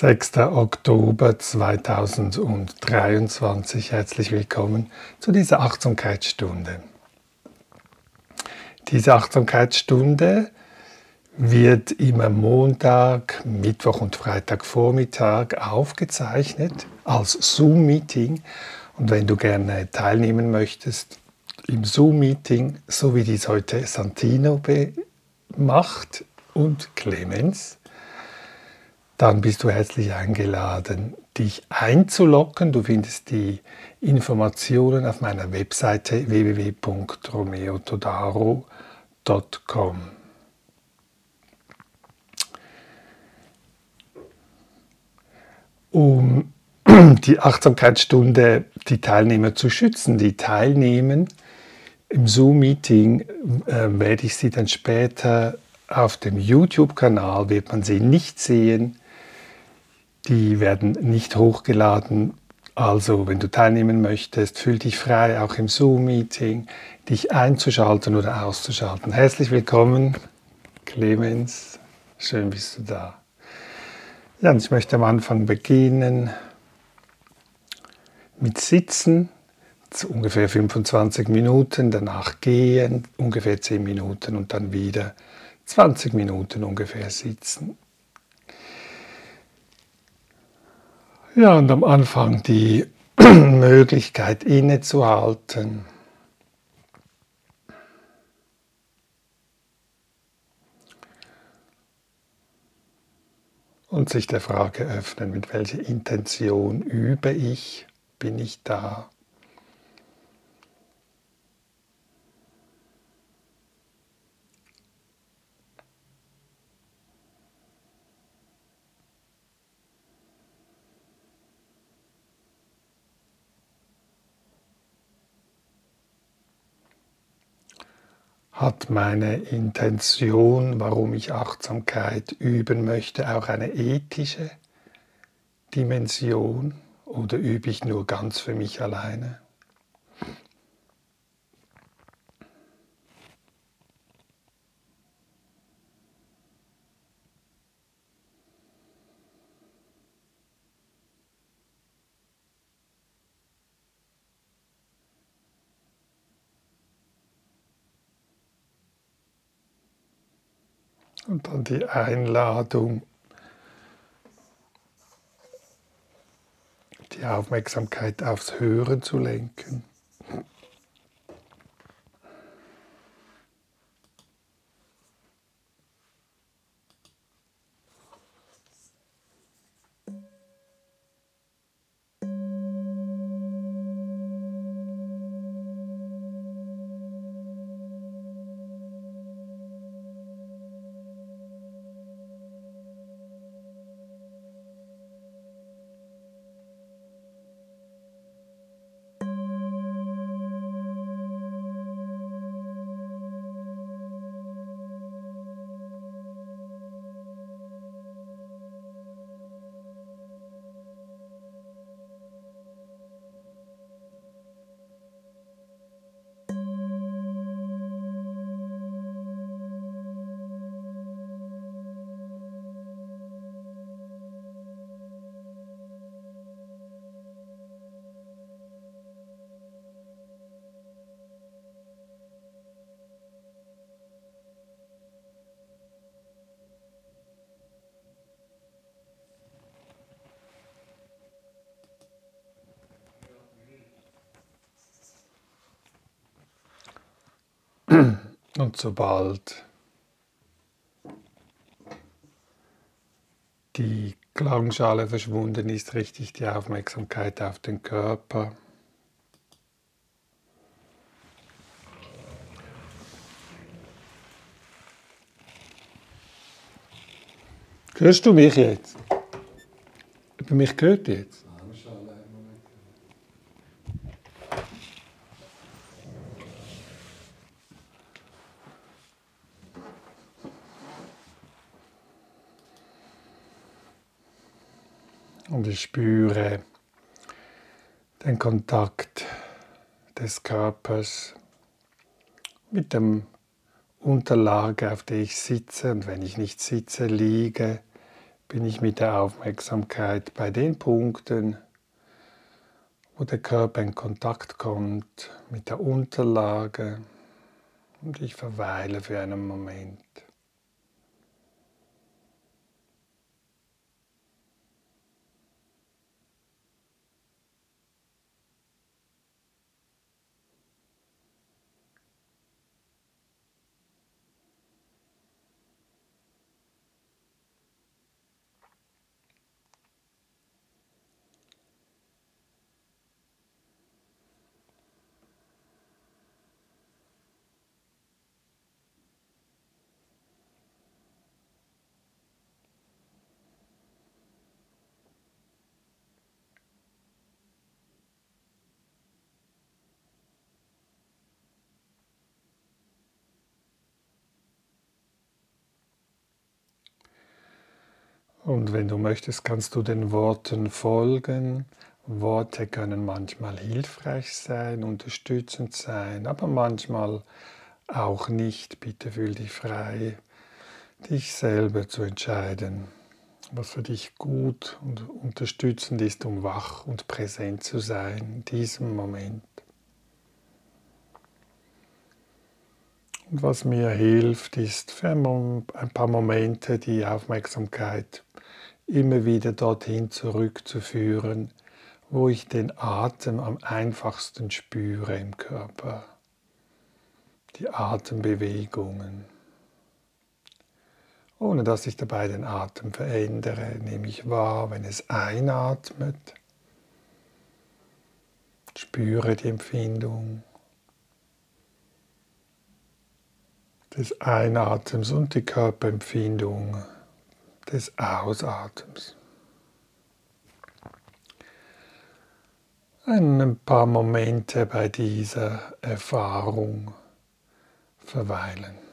6. Oktober 2023. Herzlich willkommen zu dieser Achtsamkeitsstunde. Diese Achtsamkeitsstunde wird immer Montag, Mittwoch und Freitagvormittag aufgezeichnet als Zoom-Meeting. Und wenn du gerne teilnehmen möchtest im Zoom-Meeting, so wie dies heute Santino macht und Clemens, dann bist du herzlich eingeladen, dich einzuloggen. Du findest die Informationen auf meiner Webseite www.romeotodaro.com. Um die Achtsamkeitsstunde die Teilnehmer zu schützen, die teilnehmen, im Zoom-Meeting äh, werde ich sie dann später auf dem YouTube-Kanal, wird man sie nicht sehen. Die werden nicht hochgeladen. Also, wenn du teilnehmen möchtest, fühl dich frei, auch im Zoom-Meeting, dich einzuschalten oder auszuschalten. Herzlich willkommen, Clemens. Schön bist du da. Ja, und ich möchte am Anfang beginnen mit Sitzen, ungefähr 25 Minuten, danach gehen, ungefähr 10 Minuten und dann wieder 20 Minuten ungefähr sitzen. Ja, und am Anfang die Möglichkeit innezuhalten. Und sich der Frage öffnen, mit welcher Intention übe ich, bin ich da. Hat meine Intention, warum ich Achtsamkeit üben möchte, auch eine ethische Dimension oder übe ich nur ganz für mich alleine? Und dann die Einladung, die Aufmerksamkeit aufs Hören zu lenken. Und sobald die Klangschale verschwunden ist, richte ich die Aufmerksamkeit auf den Körper. Hörst du mich jetzt? Über mich gehört jetzt? Ich spüre den Kontakt des Körpers mit dem Unterlage, auf der ich sitze. Und wenn ich nicht sitze, liege, bin ich mit der Aufmerksamkeit bei den Punkten, wo der Körper in Kontakt kommt mit der Unterlage und ich verweile für einen Moment. Und wenn du möchtest, kannst du den Worten folgen. Worte können manchmal hilfreich sein, unterstützend sein, aber manchmal auch nicht. Bitte fühl dich frei, dich selber zu entscheiden, was für dich gut und unterstützend ist, um wach und präsent zu sein in diesem Moment. Und was mir hilft, ist für ein paar Momente die Aufmerksamkeit immer wieder dorthin zurückzuführen, wo ich den Atem am einfachsten spüre im Körper. Die Atembewegungen. Ohne dass ich dabei den Atem verändere, nehme ich wahr, wenn es einatmet. Spüre die Empfindung des Einatems und die Körperempfindung des Ausatems. Ein paar Momente bei dieser Erfahrung verweilen.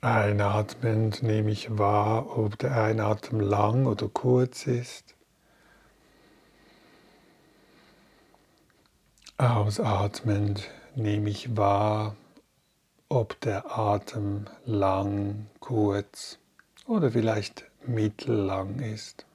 Einatmend nehme ich wahr, ob der Einatmen lang oder kurz ist. Ausatmend nehme ich wahr, ob der Atem lang, kurz oder vielleicht mittellang ist.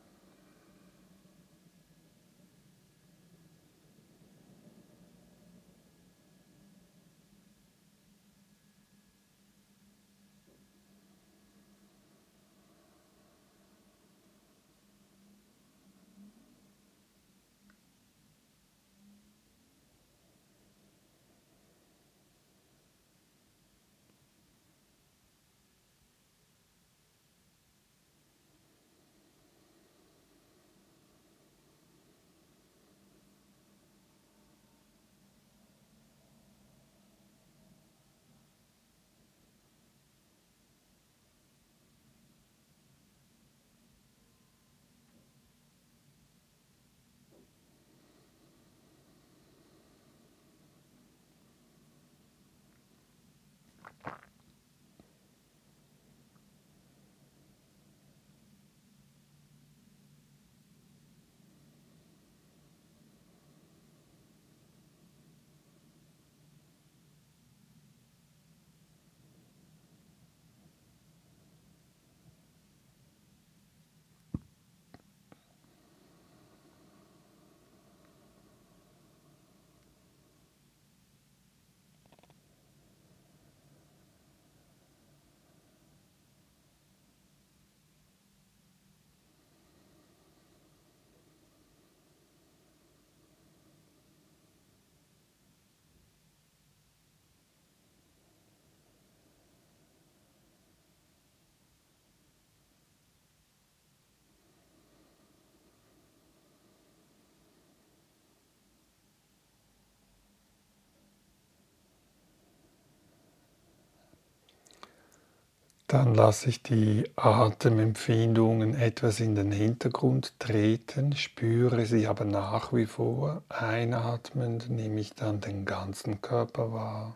Dann lasse ich die Atemempfindungen etwas in den Hintergrund treten, spüre sie aber nach wie vor. Einatmend nehme ich dann den ganzen Körper wahr.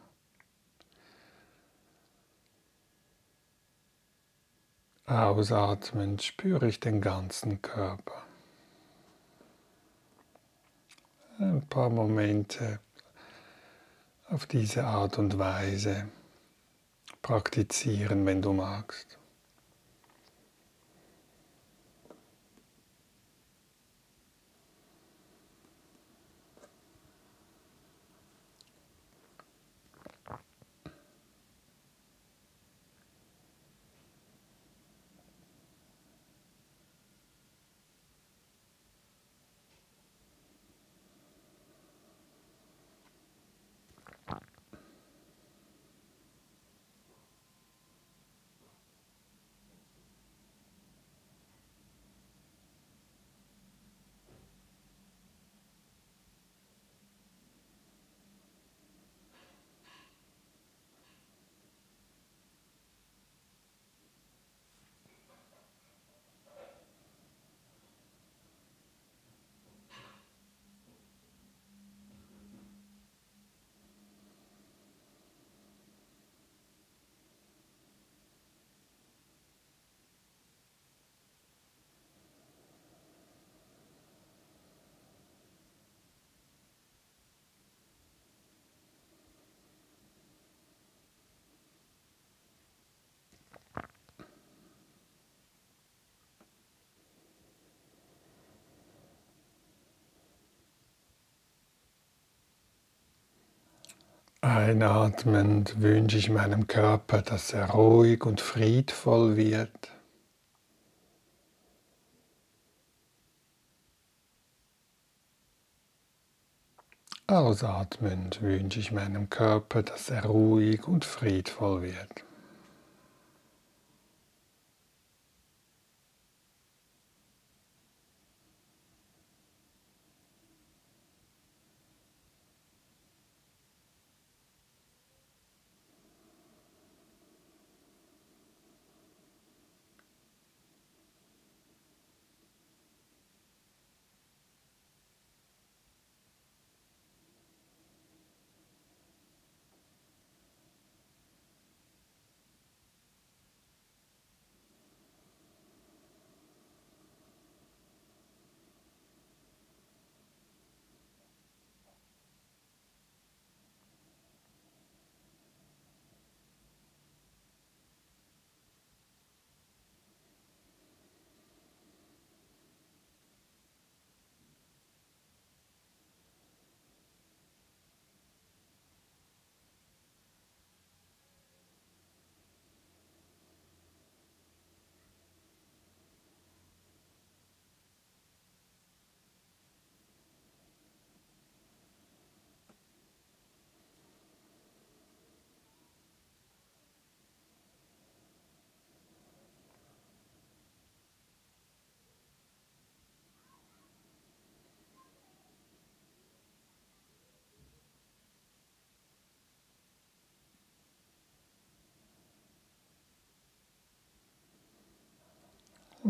Ausatmend spüre ich den ganzen Körper. Ein paar Momente auf diese Art und Weise praktizieren, wenn du magst. Einatmend wünsche ich meinem Körper, dass er ruhig und friedvoll wird. Ausatmend wünsche ich meinem Körper, dass er ruhig und friedvoll wird.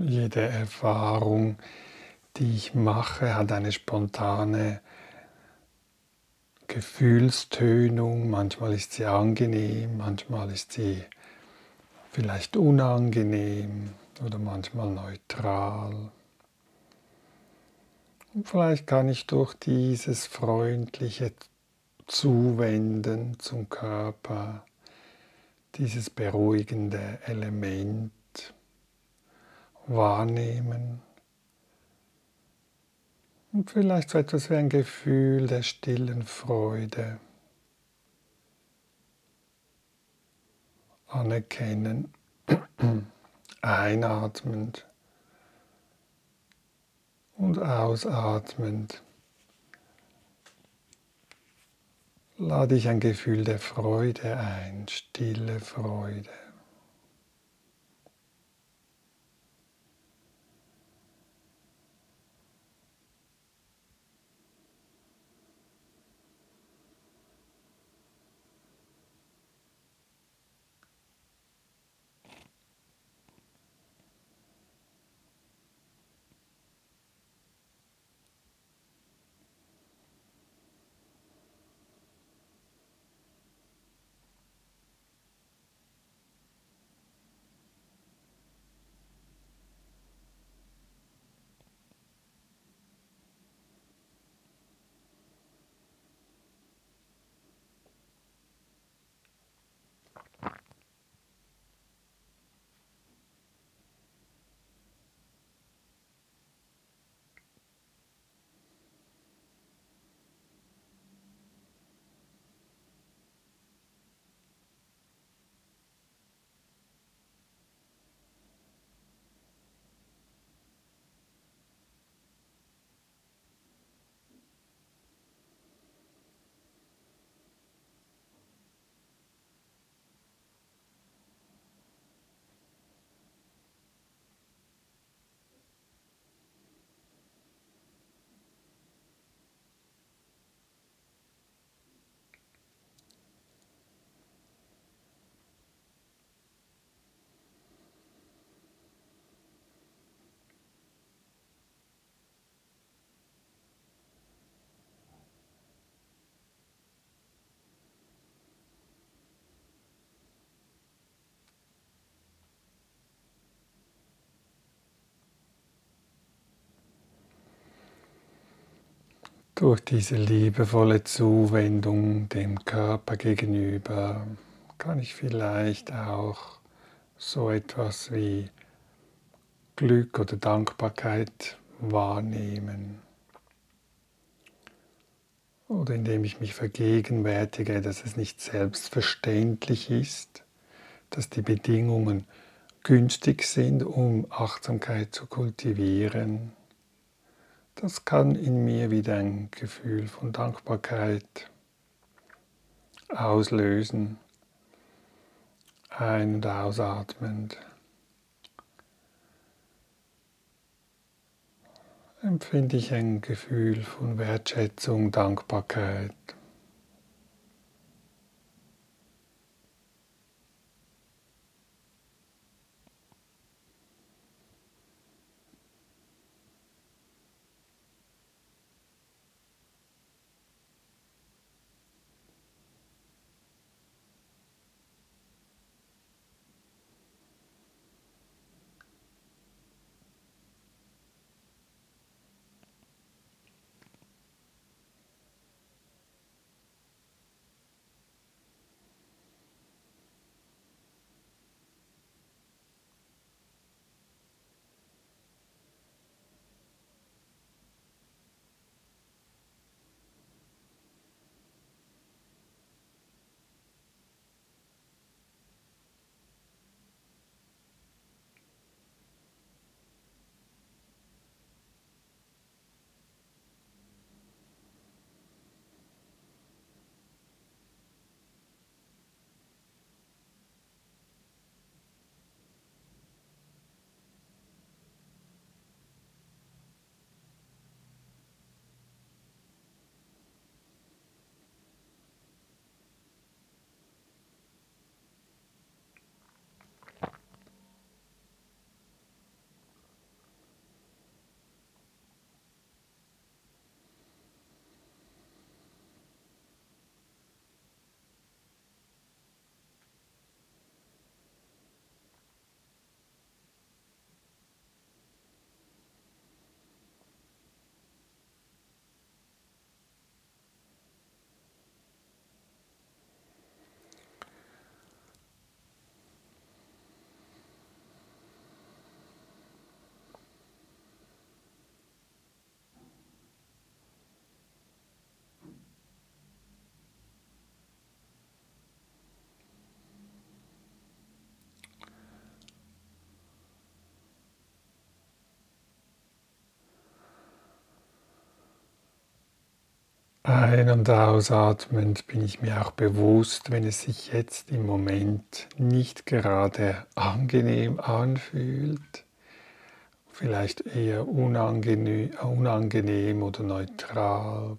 Jede Erfahrung, die ich mache, hat eine spontane Gefühlstönung. Manchmal ist sie angenehm, manchmal ist sie vielleicht unangenehm oder manchmal neutral. Und vielleicht kann ich durch dieses freundliche Zuwenden zum Körper, dieses beruhigende Element wahrnehmen. Und vielleicht so etwas wie ein Gefühl der stillen Freude anerkennen, einatmend und ausatmend. Lade ich ein Gefühl der Freude ein, stille Freude. Durch diese liebevolle Zuwendung dem Körper gegenüber kann ich vielleicht auch so etwas wie Glück oder Dankbarkeit wahrnehmen. Oder indem ich mich vergegenwärtige, dass es nicht selbstverständlich ist, dass die Bedingungen günstig sind, um Achtsamkeit zu kultivieren. Das kann in mir wieder ein Gefühl von Dankbarkeit auslösen, ein- und ausatmend. empfinde ich ein Gefühl von Wertschätzung, Dankbarkeit. Ein- und ausatmend bin ich mir auch bewusst, wenn es sich jetzt im Moment nicht gerade angenehm anfühlt, vielleicht eher unangenehm, unangenehm oder neutral.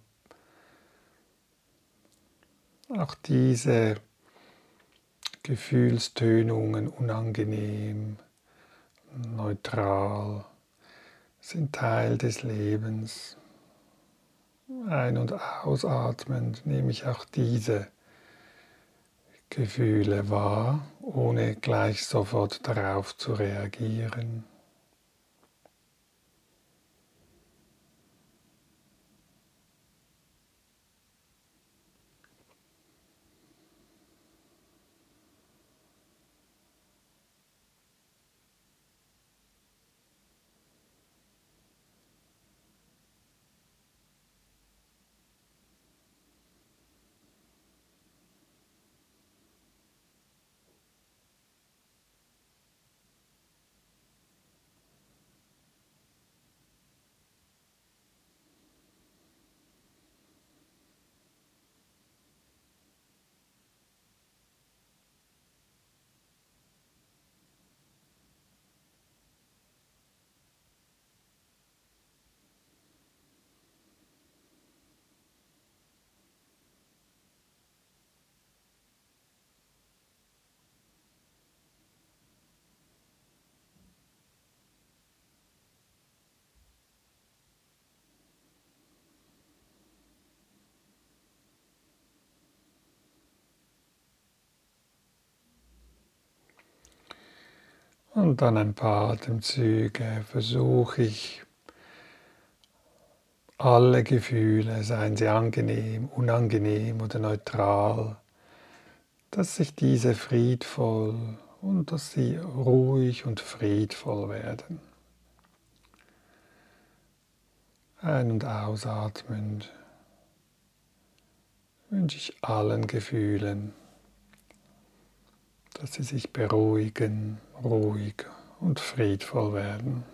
Auch diese Gefühlstönungen unangenehm, neutral sind Teil des Lebens. Ein- und ausatmend nehme ich auch diese Gefühle wahr, ohne gleich sofort darauf zu reagieren. Und dann ein paar Atemzüge versuche ich alle Gefühle, seien sie angenehm, unangenehm oder neutral, dass sich diese friedvoll und dass sie ruhig und friedvoll werden. Ein- und ausatmend wünsche ich allen Gefühlen, dass sie sich beruhigen, ruhig und friedvoll werden.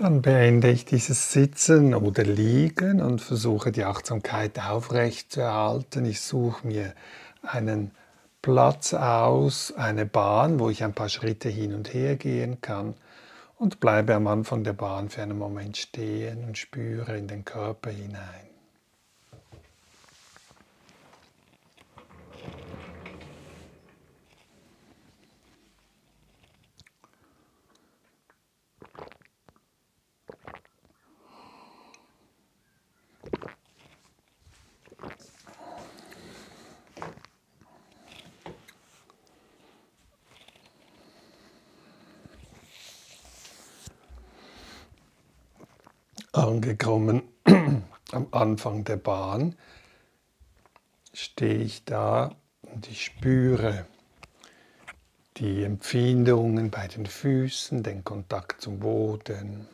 Dann beende ich dieses Sitzen oder Liegen und versuche die Achtsamkeit aufrecht zu erhalten. Ich suche mir einen Platz aus, eine Bahn, wo ich ein paar Schritte hin und her gehen kann und bleibe am Anfang der Bahn für einen Moment stehen und spüre in den Körper hinein. Angekommen am Anfang der Bahn, stehe ich da und ich spüre die Empfindungen bei den Füßen, den Kontakt zum Boden.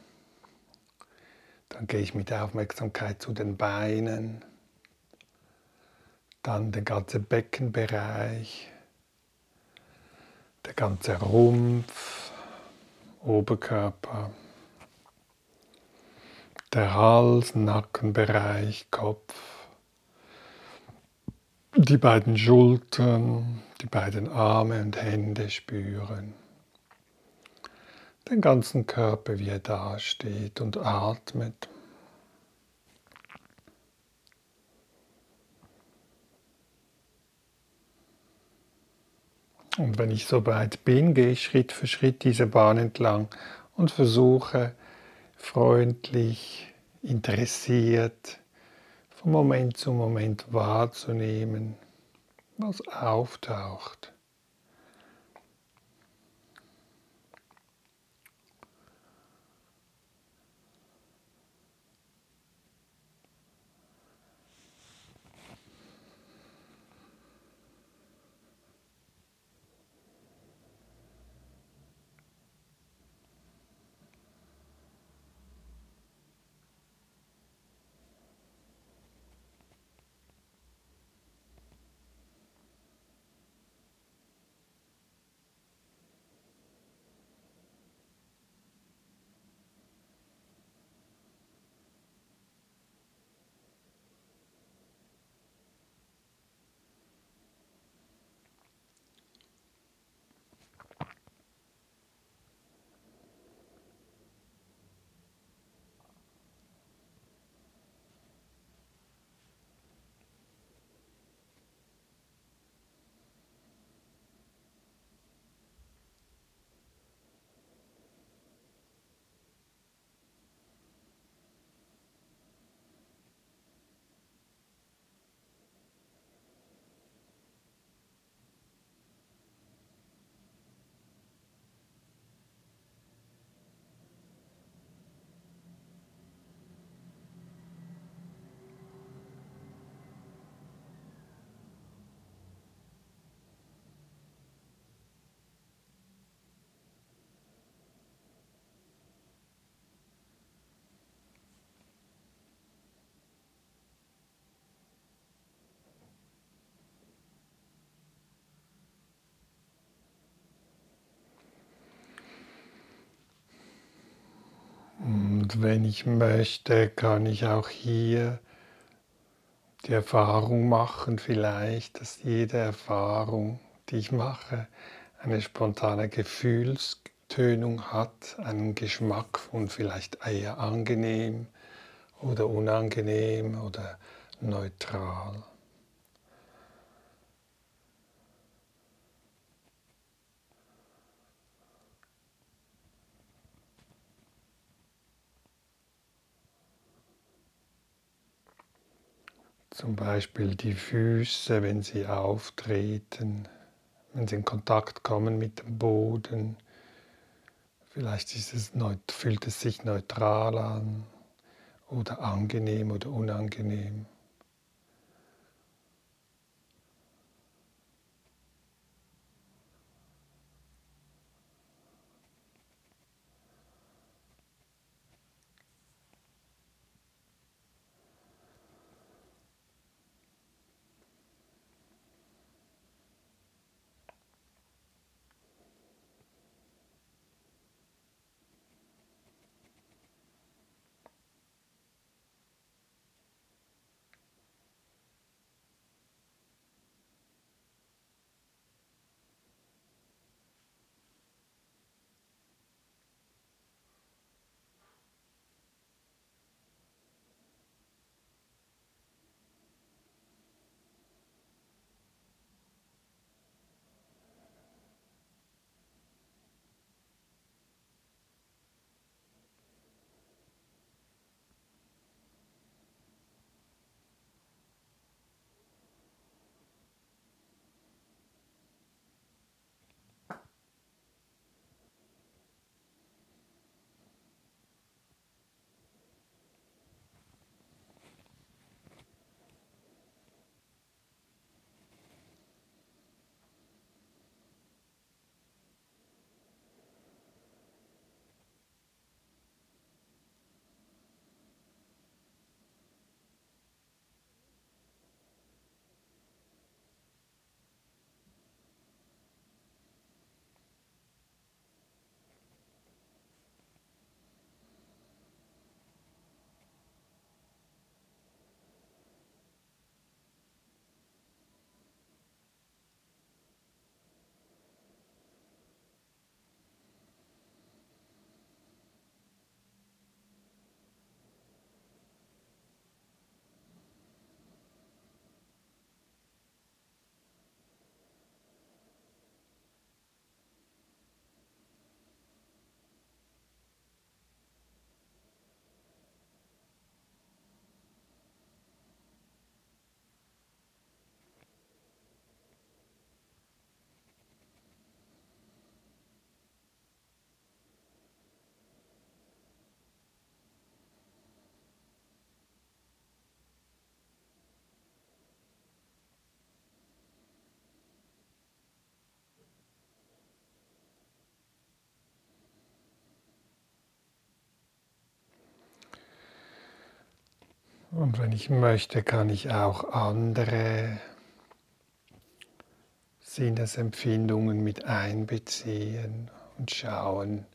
Dann gehe ich mit der Aufmerksamkeit zu den Beinen, dann der ganze Beckenbereich, der ganze Rumpf, Oberkörper der Hals, Nackenbereich, Kopf, die beiden Schultern, die beiden Arme und Hände spüren, den ganzen Körper, wie er dasteht und atmet. Und wenn ich so weit bin, gehe ich Schritt für Schritt diese Bahn entlang und versuche freundlich, interessiert, von Moment zu Moment wahrzunehmen, was auftaucht. Wenn ich möchte, kann ich auch hier die Erfahrung machen, vielleicht, dass jede Erfahrung, die ich mache, eine spontane Gefühlstönung hat, einen Geschmack von vielleicht eher angenehm oder unangenehm oder neutral. Zum Beispiel die Füße, wenn sie auftreten, wenn sie in Kontakt kommen mit dem Boden. Vielleicht es, fühlt es sich neutral an oder angenehm oder unangenehm. Und wenn ich möchte, kann ich auch andere Sinnesempfindungen mit einbeziehen und schauen,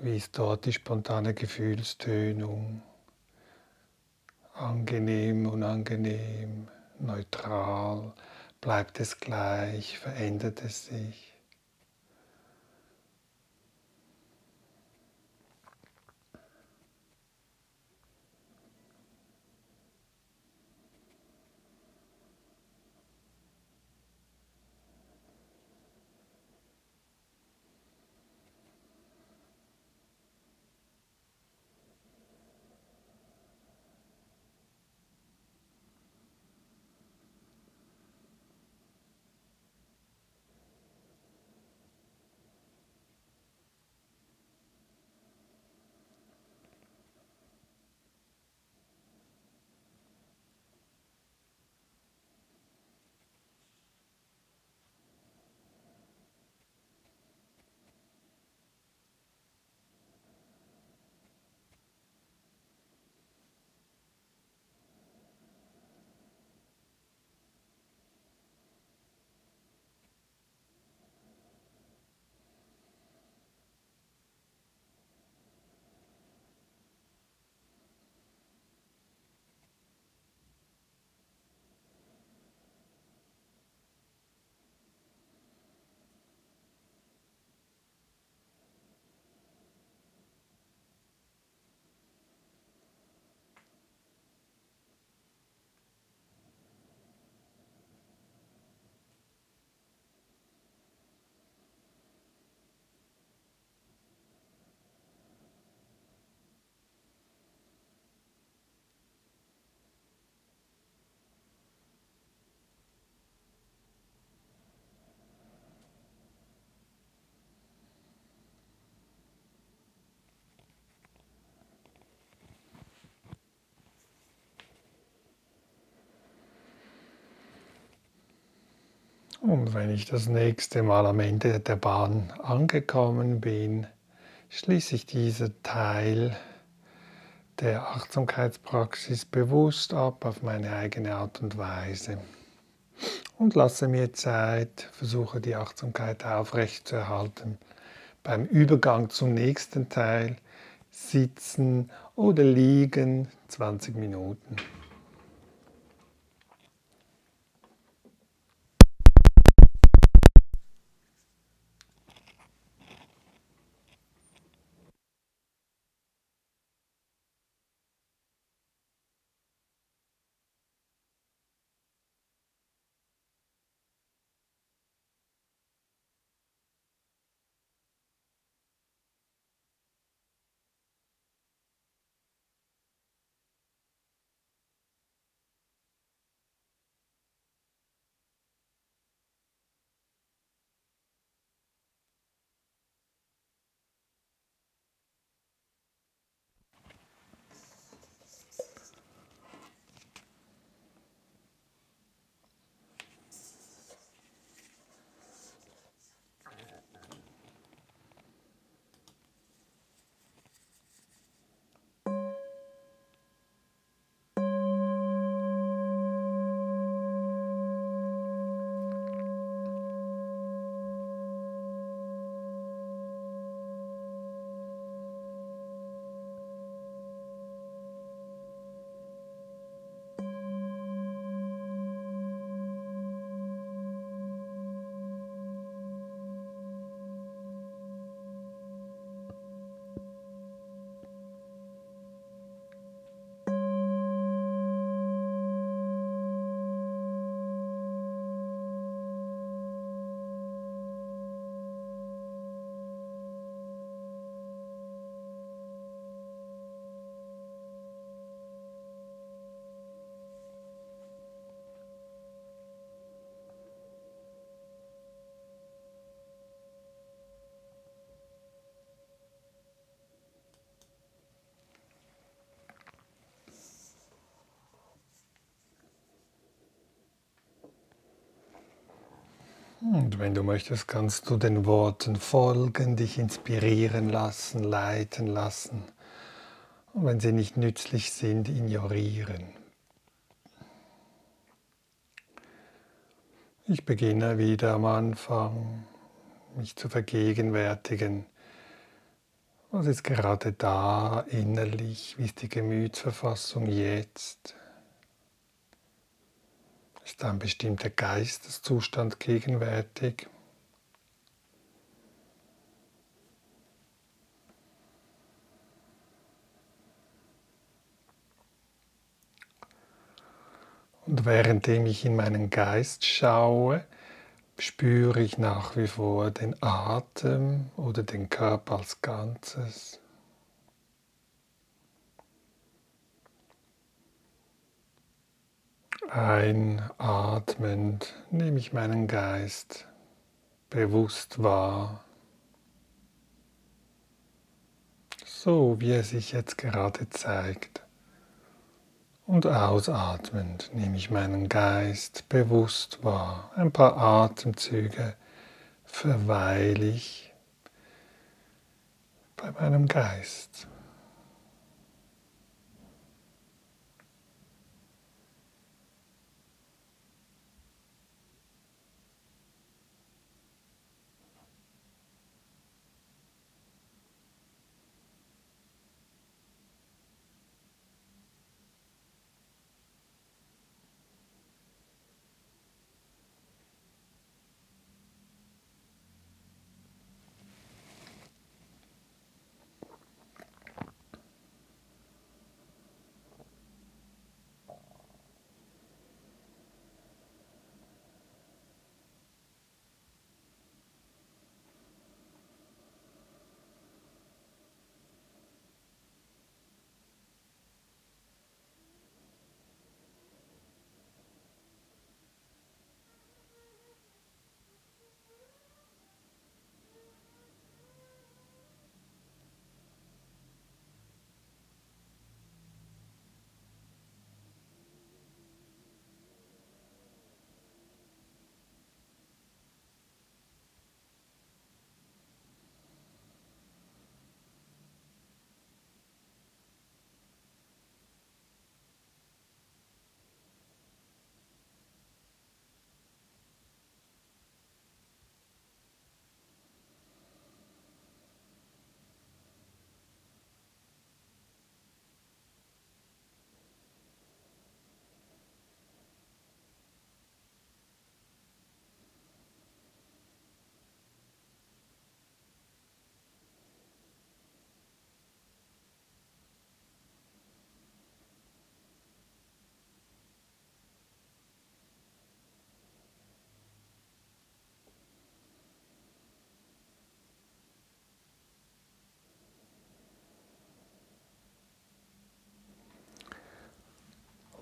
wie ist dort die spontane Gefühlstönung. Angenehm, unangenehm, neutral, bleibt es gleich, verändert es sich. Und wenn ich das nächste Mal am Ende der Bahn angekommen bin, schließe ich diesen Teil der Achtsamkeitspraxis bewusst ab auf meine eigene Art und Weise und lasse mir Zeit, versuche die Achtsamkeit aufrechtzuerhalten. Beim Übergang zum nächsten Teil sitzen oder liegen 20 Minuten. Und wenn du möchtest, kannst du den Worten folgen, dich inspirieren lassen, leiten lassen. Und wenn sie nicht nützlich sind, ignorieren. Ich beginne wieder am Anfang, mich zu vergegenwärtigen. Was ist gerade da innerlich? Wie ist die Gemütsverfassung jetzt? Ist ein bestimmter Geisteszustand gegenwärtig? Und währenddem ich in meinen Geist schaue, spüre ich nach wie vor den Atem oder den Körper als Ganzes. Einatmend nehme ich meinen Geist bewusst wahr, so wie er sich jetzt gerade zeigt. Und ausatmend nehme ich meinen Geist bewusst wahr. Ein paar Atemzüge verweile ich bei meinem Geist.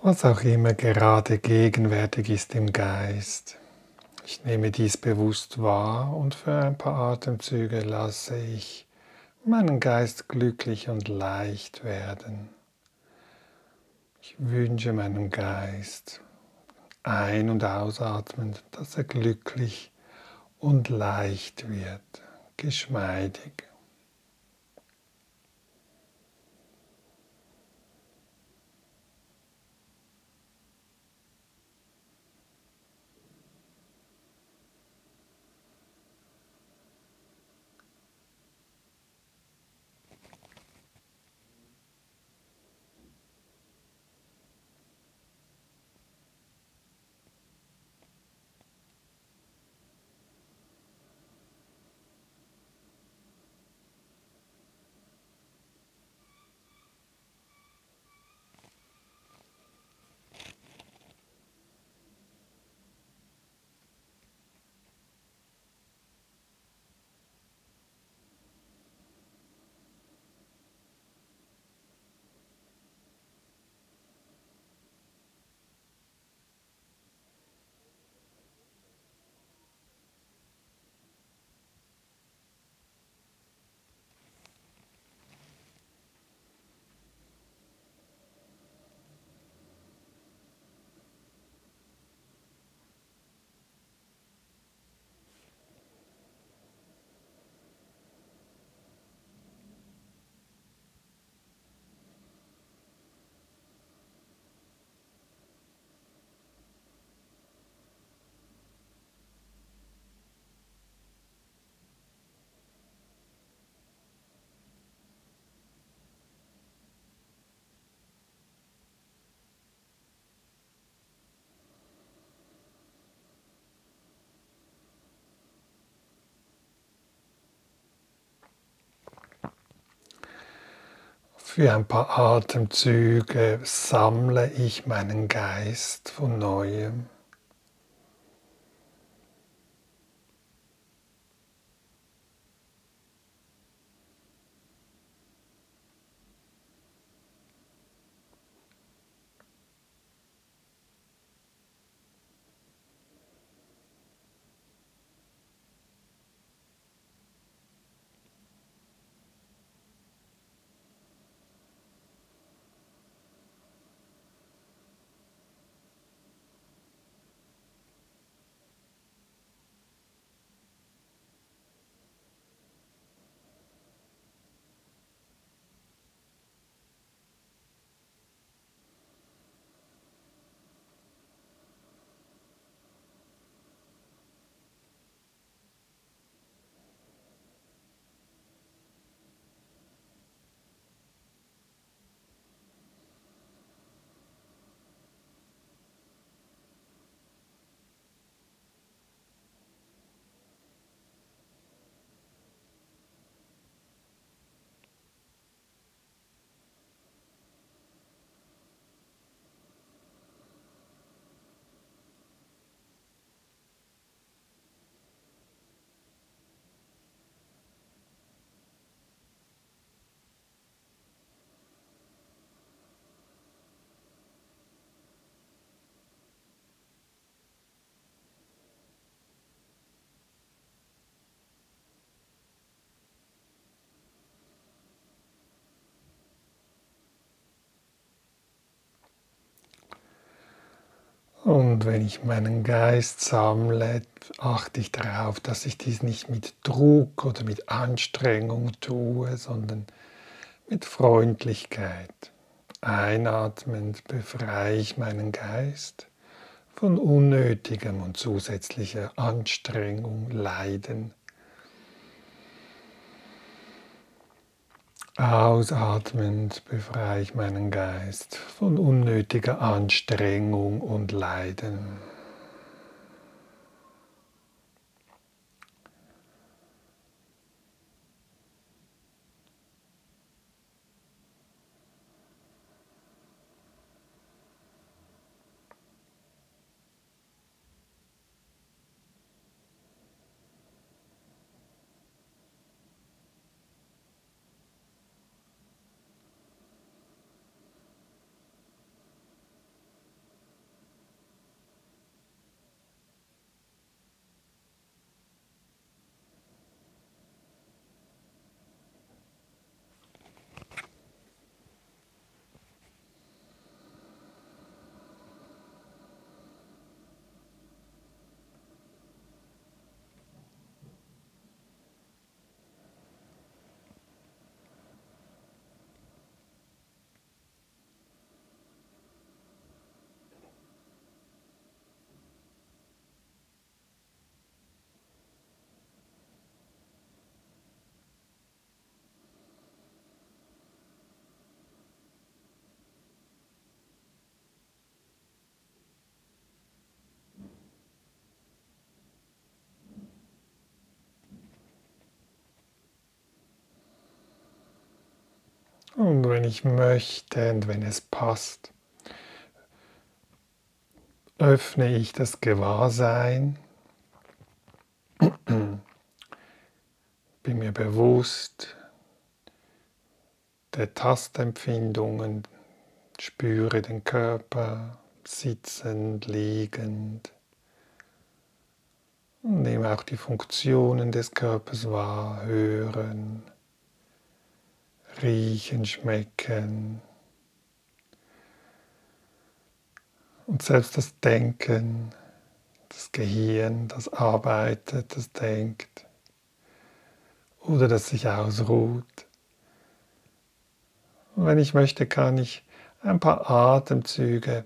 Was auch immer gerade gegenwärtig ist im Geist. Ich nehme dies bewusst wahr und für ein paar Atemzüge lasse ich meinen Geist glücklich und leicht werden. Ich wünsche meinem Geist ein- und ausatmend, dass er glücklich und leicht wird, geschmeidig. Für ein paar Atemzüge sammle ich meinen Geist von neuem. Und wenn ich meinen Geist sammle, achte ich darauf, dass ich dies nicht mit Druck oder mit Anstrengung tue, sondern mit Freundlichkeit. Einatmend befreie ich meinen Geist von unnötigem und zusätzlicher Anstrengung, Leiden. Ausatmend befreie ich meinen Geist von unnötiger Anstrengung und Leiden. Und wenn ich möchte und wenn es passt, öffne ich das Gewahrsein, bin mir bewusst der Tastempfindungen, spüre den Körper sitzend, liegend. Und nehme auch die Funktionen des Körpers wahr, hören, riechen, schmecken. Und selbst das Denken, das Gehirn, das arbeitet, das denkt oder das sich ausruht. Und wenn ich möchte, kann ich ein paar Atemzüge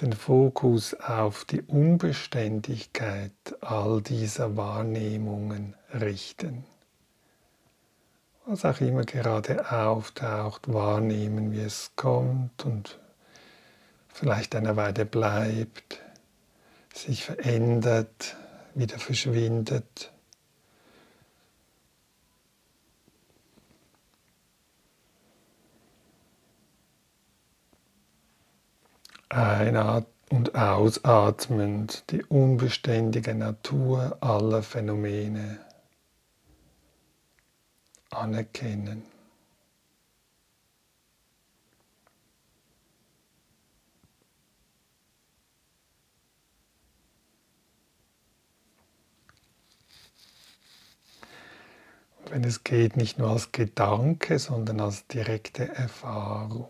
den Fokus auf die Unbeständigkeit all dieser Wahrnehmungen richten. Was auch immer gerade auftaucht, wahrnehmen, wie es kommt und vielleicht eine Weile bleibt, sich verändert, wieder verschwindet. Einatmen und ausatmend die unbeständige Natur aller Phänomene anerkennen. wenn es geht, nicht nur als Gedanke, sondern als direkte Erfahrung.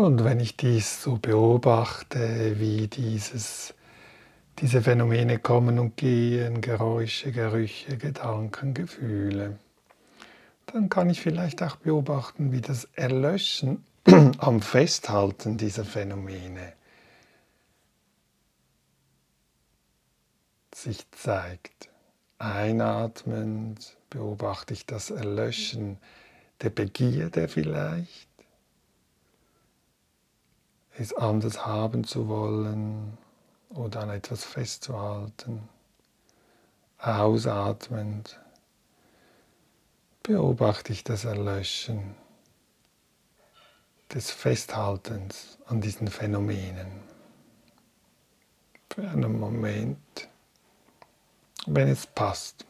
Und wenn ich dies so beobachte, wie dieses, diese Phänomene kommen und gehen, Geräusche, Gerüche, Gedanken, Gefühle, dann kann ich vielleicht auch beobachten, wie das Erlöschen am Festhalten dieser Phänomene sich zeigt. Einatmend beobachte ich das Erlöschen der Begierde vielleicht es anders haben zu wollen oder an etwas festzuhalten. Ausatmend beobachte ich das Erlöschen des Festhaltens an diesen Phänomenen. Für einen Moment, wenn es passt.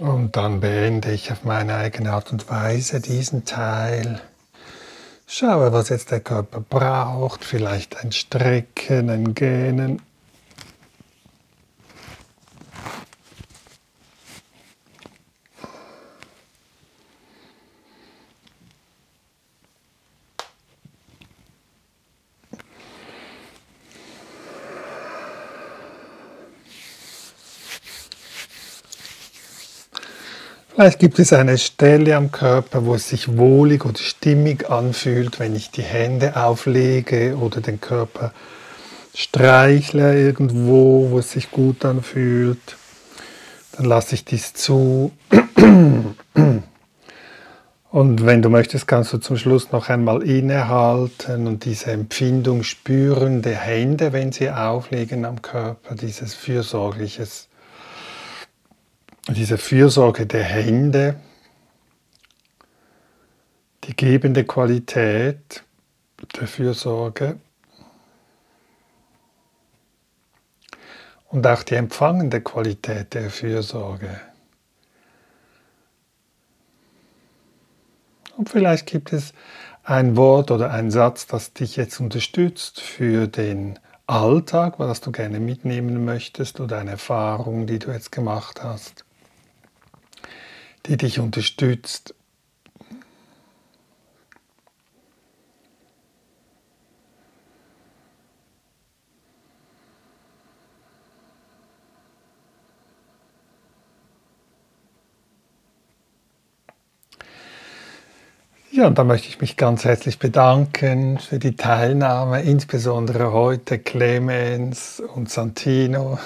Und dann beende ich auf meine eigene Art und Weise diesen Teil. Schaue, was jetzt der Körper braucht. Vielleicht ein Strecken, ein Gähnen. Vielleicht gibt es eine Stelle am Körper, wo es sich wohlig oder stimmig anfühlt, wenn ich die Hände auflege oder den Körper streichle irgendwo, wo es sich gut anfühlt. Dann lasse ich dies zu. Und wenn du möchtest, kannst du zum Schluss noch einmal innehalten und diese Empfindung spüren der Hände, wenn sie auflegen am Körper, dieses fürsorgliches diese Fürsorge der Hände, die gebende Qualität der Fürsorge und auch die empfangende Qualität der Fürsorge. Und vielleicht gibt es ein Wort oder ein Satz, das dich jetzt unterstützt für den Alltag, was du gerne mitnehmen möchtest oder eine Erfahrung, die du jetzt gemacht hast die dich unterstützt. Ja, und da möchte ich mich ganz herzlich bedanken für die Teilnahme, insbesondere heute Clemens und Santino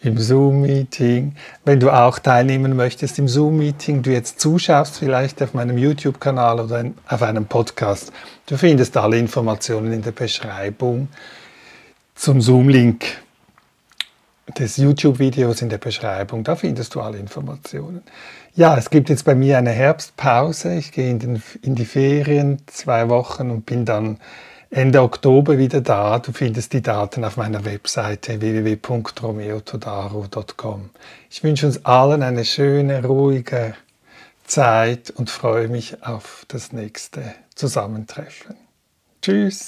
im Zoom-Meeting. Wenn du auch teilnehmen möchtest im Zoom-Meeting, du jetzt zuschaust, vielleicht auf meinem YouTube-Kanal oder auf einem Podcast, du findest alle Informationen in der Beschreibung zum Zoom-Link des YouTube-Videos in der Beschreibung. Da findest du alle Informationen. Ja, es gibt jetzt bei mir eine Herbstpause. Ich gehe in, den, in die Ferien zwei Wochen und bin dann Ende Oktober wieder da. Du findest die Daten auf meiner Webseite www.romeotodaro.com. Ich wünsche uns allen eine schöne, ruhige Zeit und freue mich auf das nächste Zusammentreffen. Tschüss!